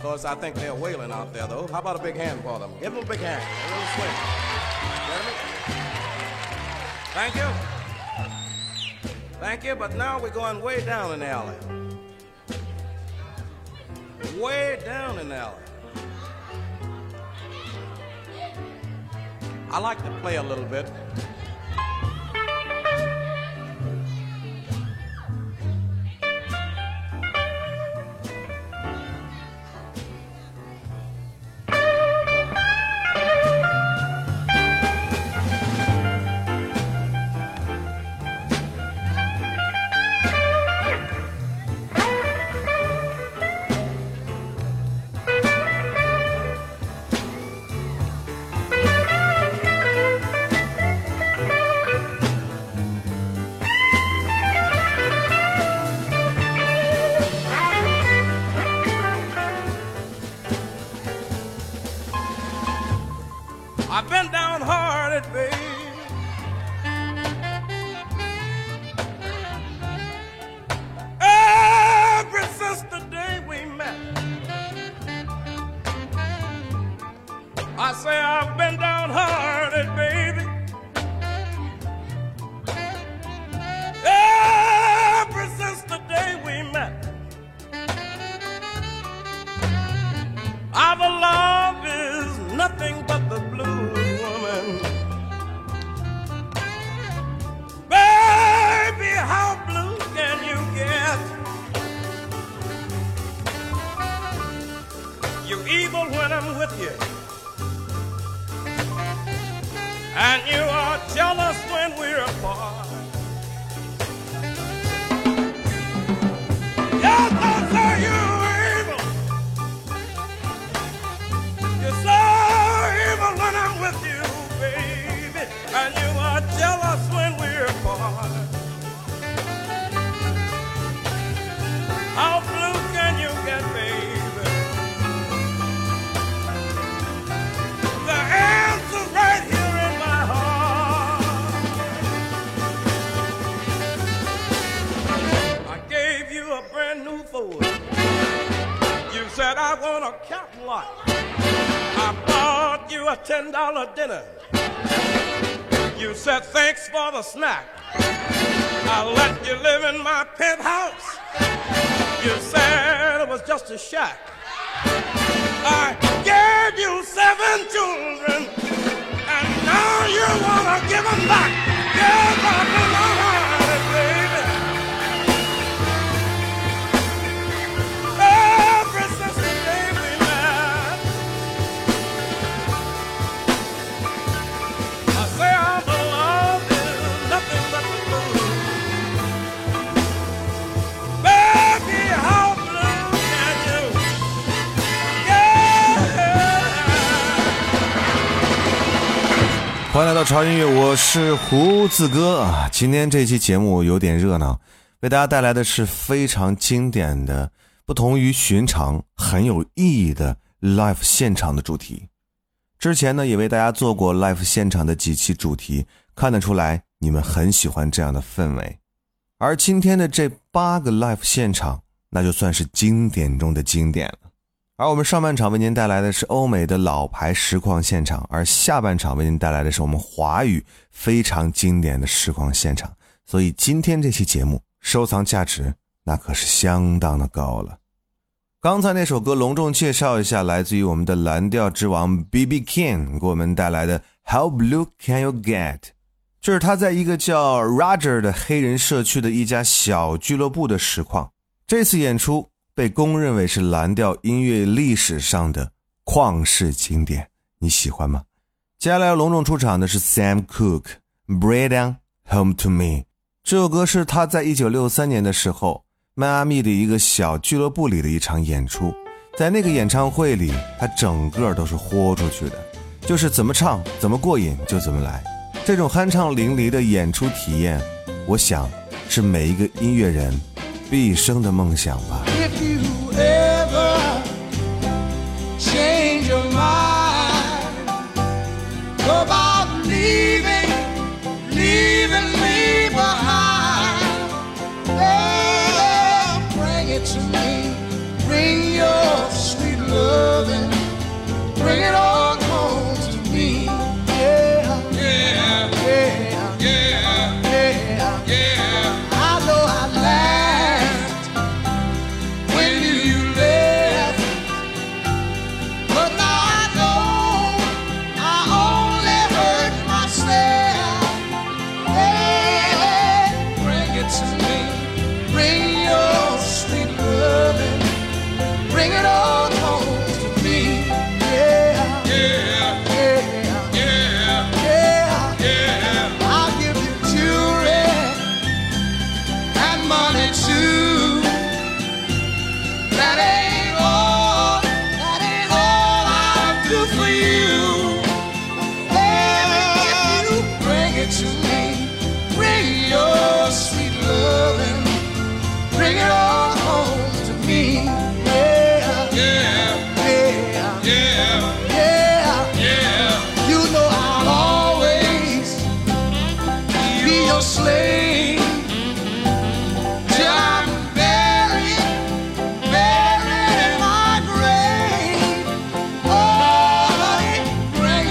Of course, I think they're wailing out there, though. How about a big hand for them? Give them a big hand. A little? Thank you. Thank you, but now we're going way down in the alley. Way down in the alley. I like to play a little bit. 胡子哥。今天这期节目有点热闹，为大家带来的是非常经典的、不同于寻常、很有意义的 live 现场的主题。之前呢，也为大家做过 live 现场的几期主题，看得出来你们很喜欢这样的氛围。而今天的这八个 live 现场，那就算是经典中的经典。而我们上半场为您带来的是欧美的老牌实况现场，而下半场为您带来的是我们华语非常经典的实况现场。所以今天这期节目收藏价值那可是相当的高了。刚才那首歌隆重介绍一下，来自于我们的蓝调之王 B.B. King 给我们带来的《How Blue Can You Get》，这是他在一个叫 Roger 的黑人社区的一家小俱乐部的实况。这次演出被公认为是蓝调音乐历史上的旷世经典，你喜欢吗？接下来要隆重出场的是 Sam Cooke，《Bring Down Home to Me》。这首歌是他在一九六三年的时候。迈阿密的一个小俱乐部里的一场演出，在那个演唱会里，他整个都是豁出去的，就是怎么唱怎么过瘾就怎么来。这种酣畅淋漓的演出体验，我想是每一个音乐人毕生的梦想吧。say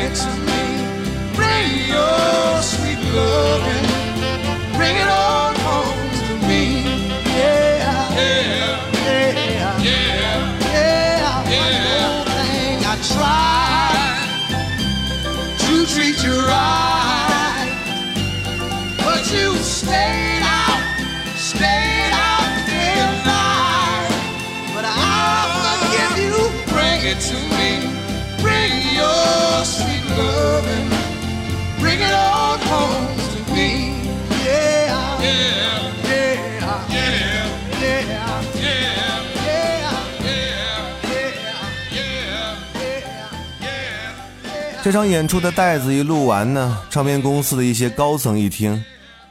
Jackson. 这场演出的带子一录完呢，唱片公司的一些高层一听，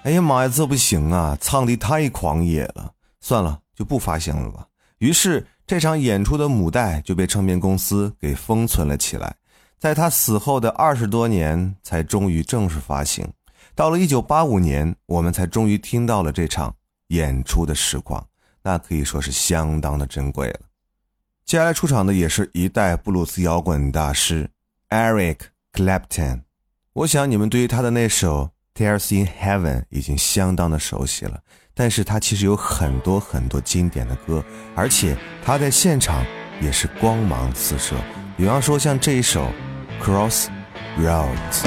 哎呀妈呀，这不行啊，唱的太狂野了，算了，就不发行了吧。于是这场演出的母带就被唱片公司给封存了起来，在他死后的二十多年才终于正式发行。到了一九八五年，我们才终于听到了这场演出的实况，那可以说是相当的珍贵了。接下来出场的也是一代布鲁斯摇滚大师。Eric Clapton，我想你们对于他的那首《Tears in Heaven》已经相当的熟悉了，但是他其实有很多很多经典的歌，而且他在现场也是光芒四射。比方说像这一首《Cross Roads》。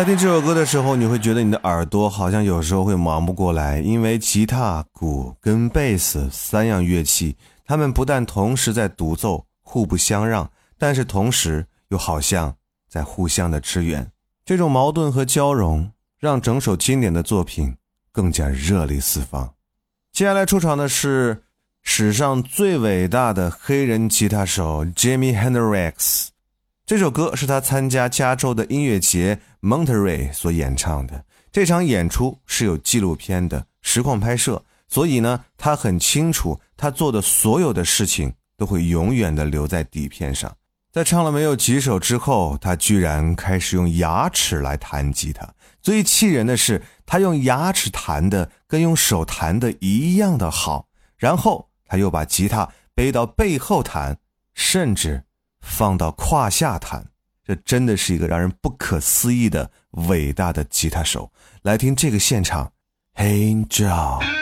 在听这首歌的时候，你会觉得你的耳朵好像有时候会忙不过来，因为吉他、鼓跟贝斯三样乐器，它们不但同时在独奏，互不相让，但是同时又好像在互相的支援。这种矛盾和交融，让整首经典的作品更加热力四方。接下来出场的是史上最伟大的黑人吉他手 Jimmy Hendrix。这首歌是他参加加州的音乐节 Monterey 所演唱的。这场演出是有纪录片的实况拍摄，所以呢，他很清楚他做的所有的事情都会永远的留在底片上。在唱了没有几首之后，他居然开始用牙齿来弹吉他。最气人的是，他用牙齿弹的跟用手弹的一样的好。然后他又把吉他背到背后弹，甚至。放到胯下弹，这真的是一个让人不可思议的伟大的吉他手。来听这个现场，Angel。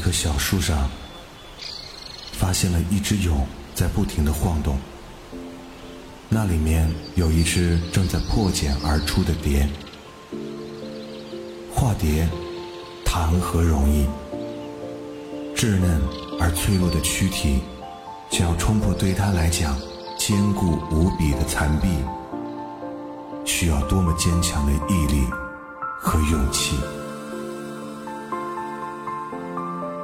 一棵小树上，发现了一只蛹在不停的晃动。那里面有一只正在破茧而出的蝶。化蝶，谈何容易？稚嫩而脆弱的躯体，想要冲破对他来讲坚固无比的残壁，需要多么坚强的毅力和勇气！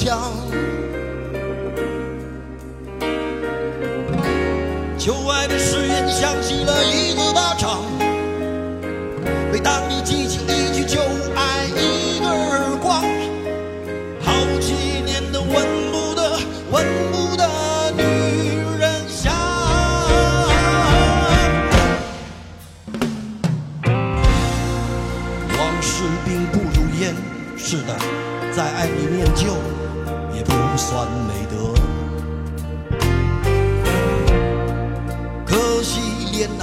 放冷枪？旧爱的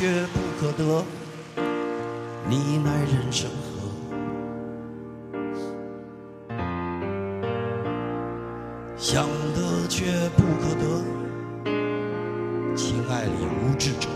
却不可得，你奈人生何？想得却不可得，情爱里无知者。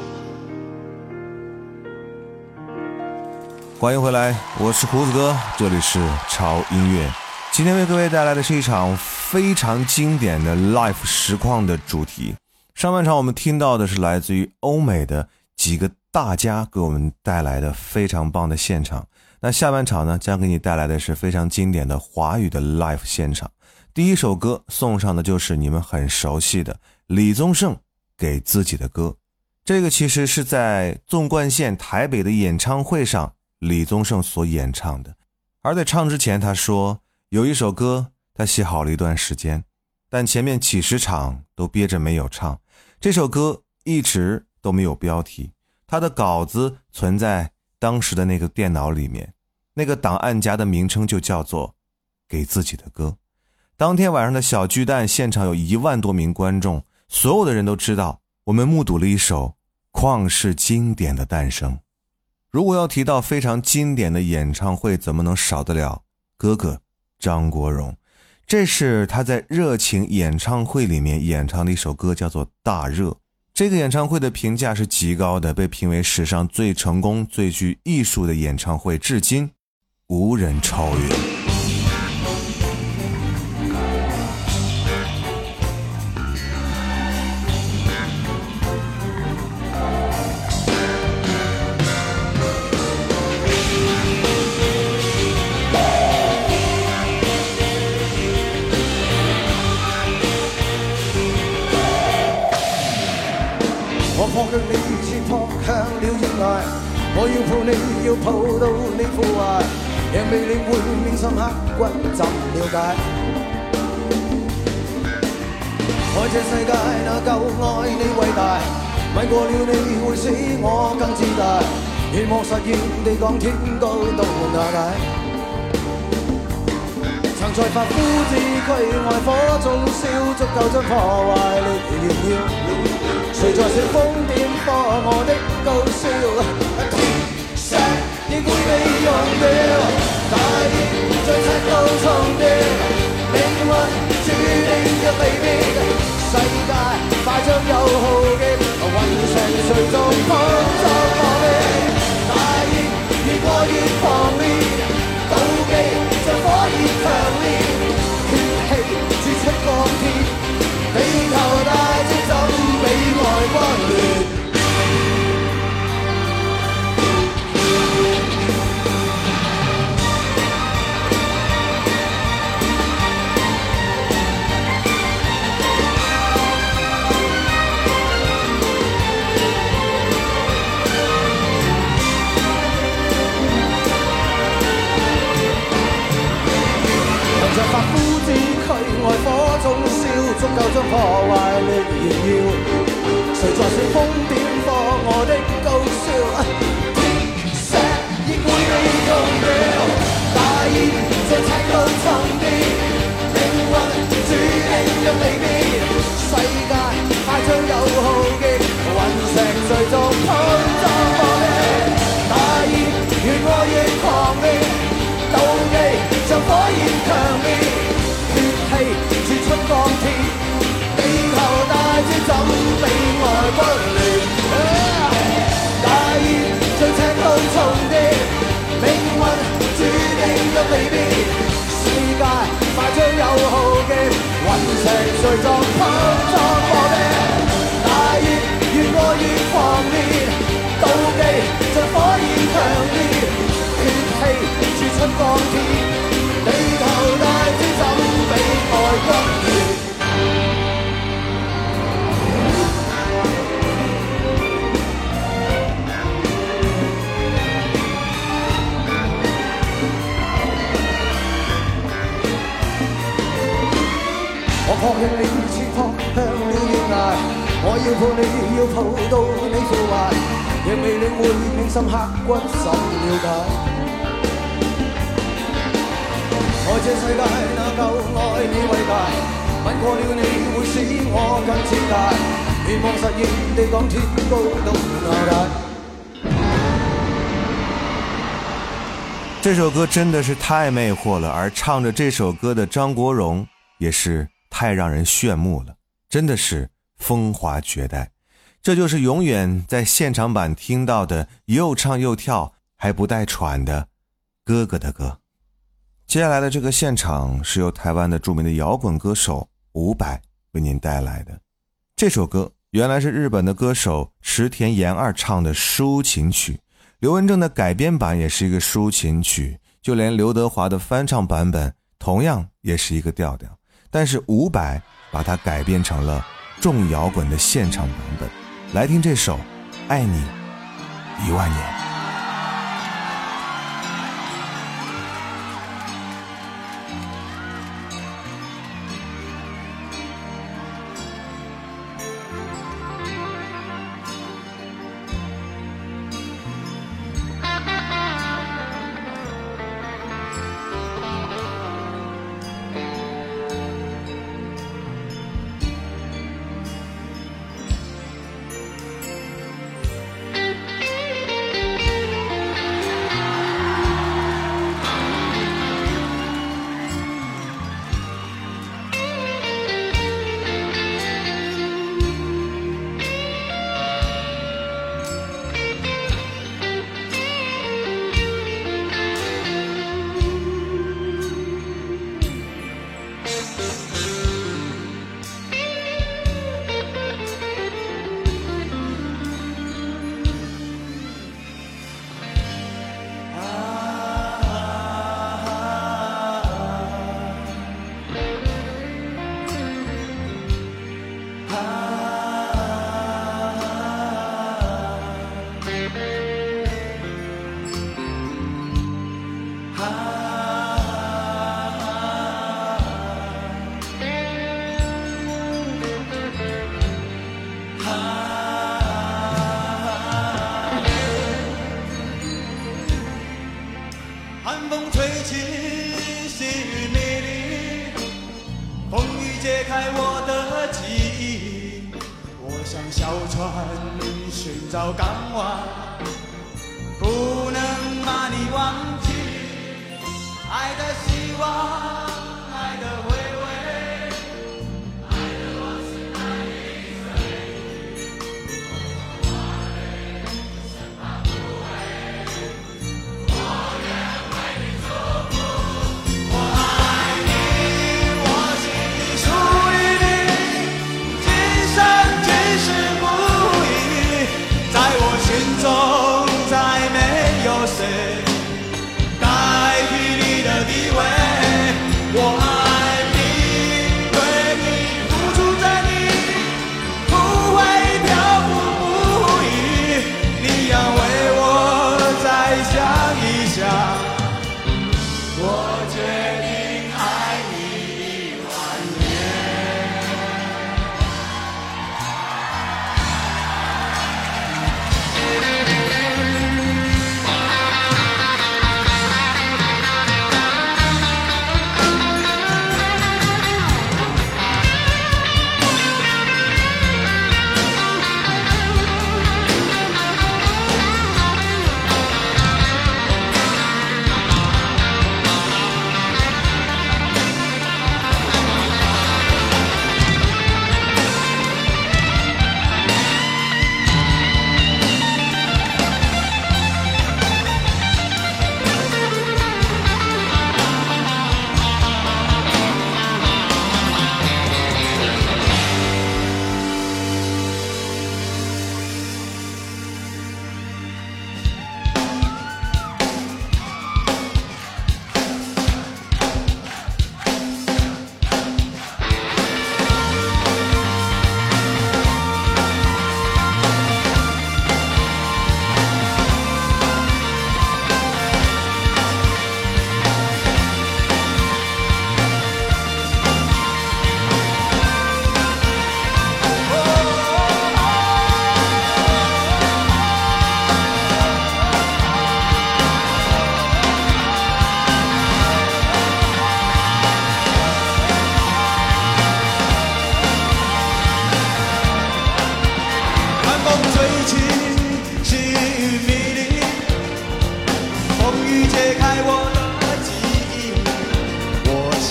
欢迎回来，我是胡子哥，这里是潮音乐。今天为各位带来的是一场非常经典的 live 实况的主题。上半场我们听到的是来自于欧美的几个大家给我们带来的非常棒的现场，那下半场呢，将给你带来的是非常经典的华语的 live 现场。第一首歌送上的就是你们很熟悉的李宗盛给自己的歌，这个其实是在纵贯线台北的演唱会上李宗盛所演唱的。而在唱之前，他说有一首歌他写好了一段时间，但前面几十场都憋着没有唱。这首歌一直都没有标题，他的稿子存在当时的那个电脑里面，那个档案夹的名称就叫做《给自己的歌》。当天晚上的小巨蛋现场有一万多名观众，所有的人都知道，我们目睹了一首旷世经典的诞生。如果要提到非常经典的演唱会，怎么能少得了哥哥张国荣？这是他在热情演唱会里面演唱的一首歌，叫做《大热》。这个演唱会的评价是极高的，被评为史上最成功、最具艺术的演唱会，至今无人超越。要抱到你腐壞，讓未领会面深刻骨怎了解？爱这世界哪够爱你伟大？吻过了你会使我更自大，愿望实现地讲天高到哪解。曾在发肤之軀愛火中烧，足够将破坏力燃耀。谁在煽風點火我的高烧？石仍会被溶掉，大热在擦高重叠，命运注定若离别，世界快将有浩劫，云上谁在狂涛破灭？大热越过热。将破坏力人要，谁在煽风点火？我的高烧，热血亦会被动摇。大意在赤到终点，命运注定要离别，世界快将有浩劫。大热像赤道重疊，命运注定若离别，世界快将有浩劫，雲石隨逐碰撞破裂，大热越爱越狂心了解。愛這世界哪夠愛你偉大？吻過了你會使我更自大，願望實現地講天高到那大。这首歌真的是太魅惑了，而唱着这首歌的张国荣也是太让人炫目了，真的是风华绝代。这就是永远在现场版听到的又唱又跳还不带喘的哥哥的歌。接下来的这个现场是由台湾的著名的摇滚歌手伍佰为您带来的。这首歌原来是日本的歌手池田研二唱的抒情曲。刘文正的改编版也是一个抒情曲，就连刘德华的翻唱版本同样也是一个调调，但是伍佰把它改编成了重摇滚的现场版本。来听这首《爱你一万年》。小港湾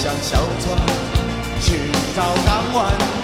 像小船寻找港湾，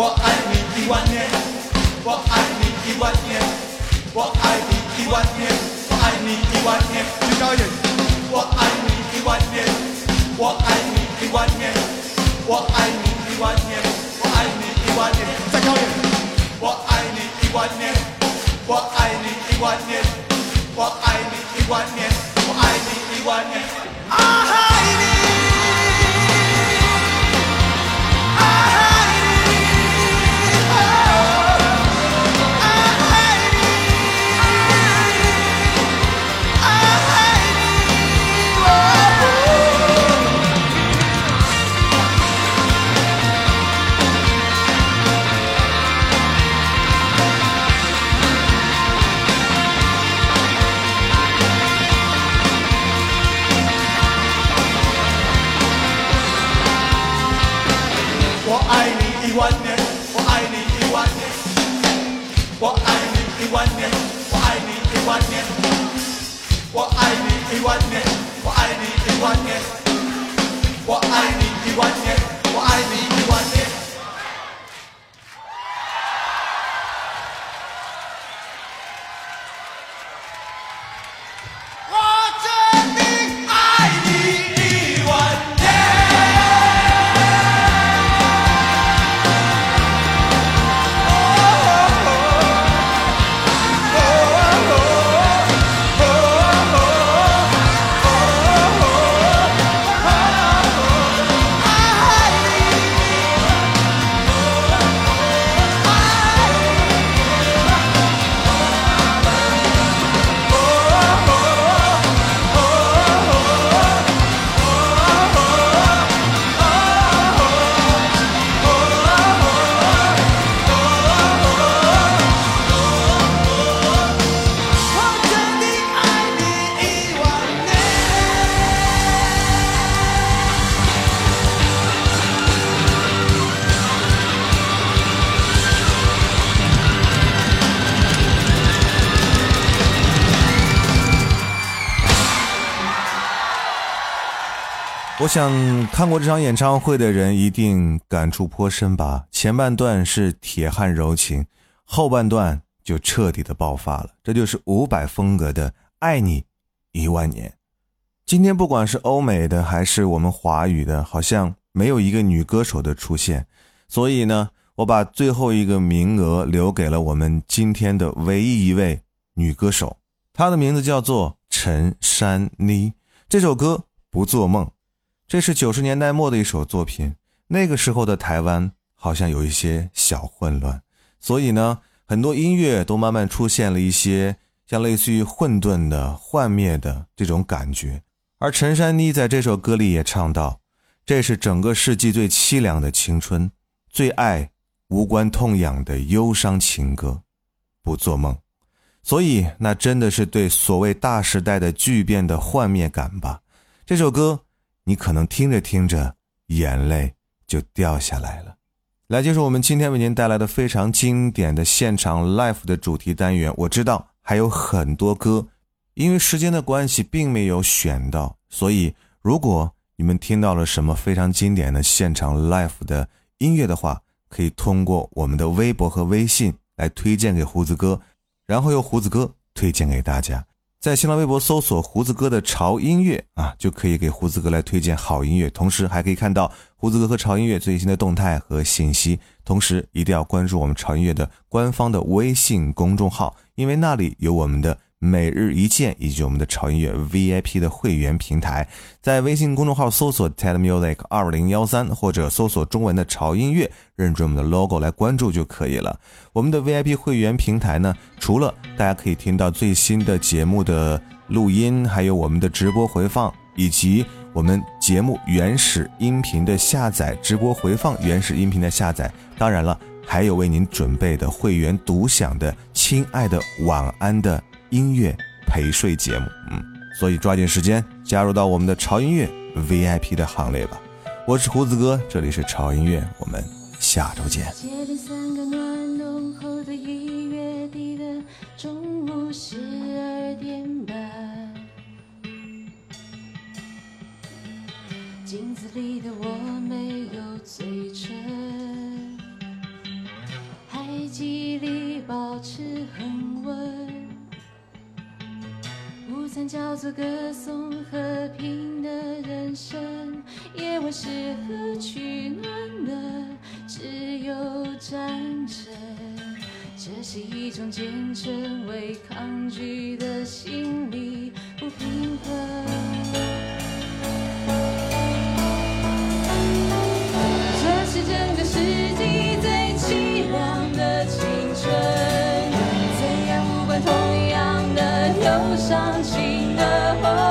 我爱你一万年，我爱你一万年，我爱你一万年，我爱你一万年，最高一点，我爱你一万年，我爱你一万年，我爱你一万年，我爱你一万年，再高一点，我爱你一万年，我爱你一万年。我爱你一万年，我爱你一万年，爱你，我爱你一万年，我爱你一万年，我爱你一万年，想看过这场演唱会的人一定感触颇深吧。前半段是铁汉柔情，后半段就彻底的爆发了。这就是伍佰风格的《爱你一万年》。今天不管是欧美的还是我们华语的，好像没有一个女歌手的出现，所以呢，我把最后一个名额留给了我们今天的唯一一位女歌手，她的名字叫做陈珊妮。这首歌不做梦。这是九十年代末的一首作品，那个时候的台湾好像有一些小混乱，所以呢，很多音乐都慢慢出现了一些像类似于混沌的、幻灭的这种感觉。而陈珊妮在这首歌里也唱到：“这是整个世纪最凄凉的青春，最爱无关痛痒的忧伤情歌，不做梦。”所以那真的是对所谓大时代的巨变的幻灭感吧。这首歌你可能听着听着眼泪就掉下来了。来就是我们今天为您带来的非常经典的现场 live 的主题单元。我知道还有很多歌，因为时间的关系并没有选到，所以如果你们听到了什么非常经典的现场 live 的音乐的话，可以通过我们的微博和微信来推荐给胡子哥，然后由胡子哥推荐给大家。在新浪微博搜索“胡子哥的潮音乐”啊，就可以给胡子哥来推荐好音乐，同时还可以看到胡子哥和潮音乐最新的动态和信息。同时一定要关注我们潮音乐的官方的微信公众号，因为那里有我们的。每日一见以及我们的潮音乐 VIP 的会员平台，在微信公众号搜索 TED Music 二零幺三，或者搜索中文的潮音乐，认准我们的 logo 来关注就可以了。我们的 VIP 会员平台呢，除了大家可以听到最新的节目的录音，还有我们的直播回放，以及我们节目原始音频的下载、直播回放原始音频的下载，当然了，还有为您准备的会员独享的《亲爱的晚安》的。音乐陪睡节目，嗯，所以抓紧时间加入到我们的潮音乐 VIP 的行列吧。我是胡子哥，这里是潮音乐，我们下周见。镜子里的我没有嘴唇，还记忆里保持恒午餐叫做歌颂和平的人生，夜晚是何取暖的？只有战争。这是一种坚贞，为抗拒的心理不平衡。这是整个世纪最凄凉的青春，有伤心的。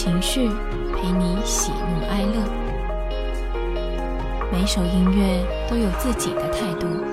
情绪陪你喜怒哀乐。每首音乐都有自己的态度。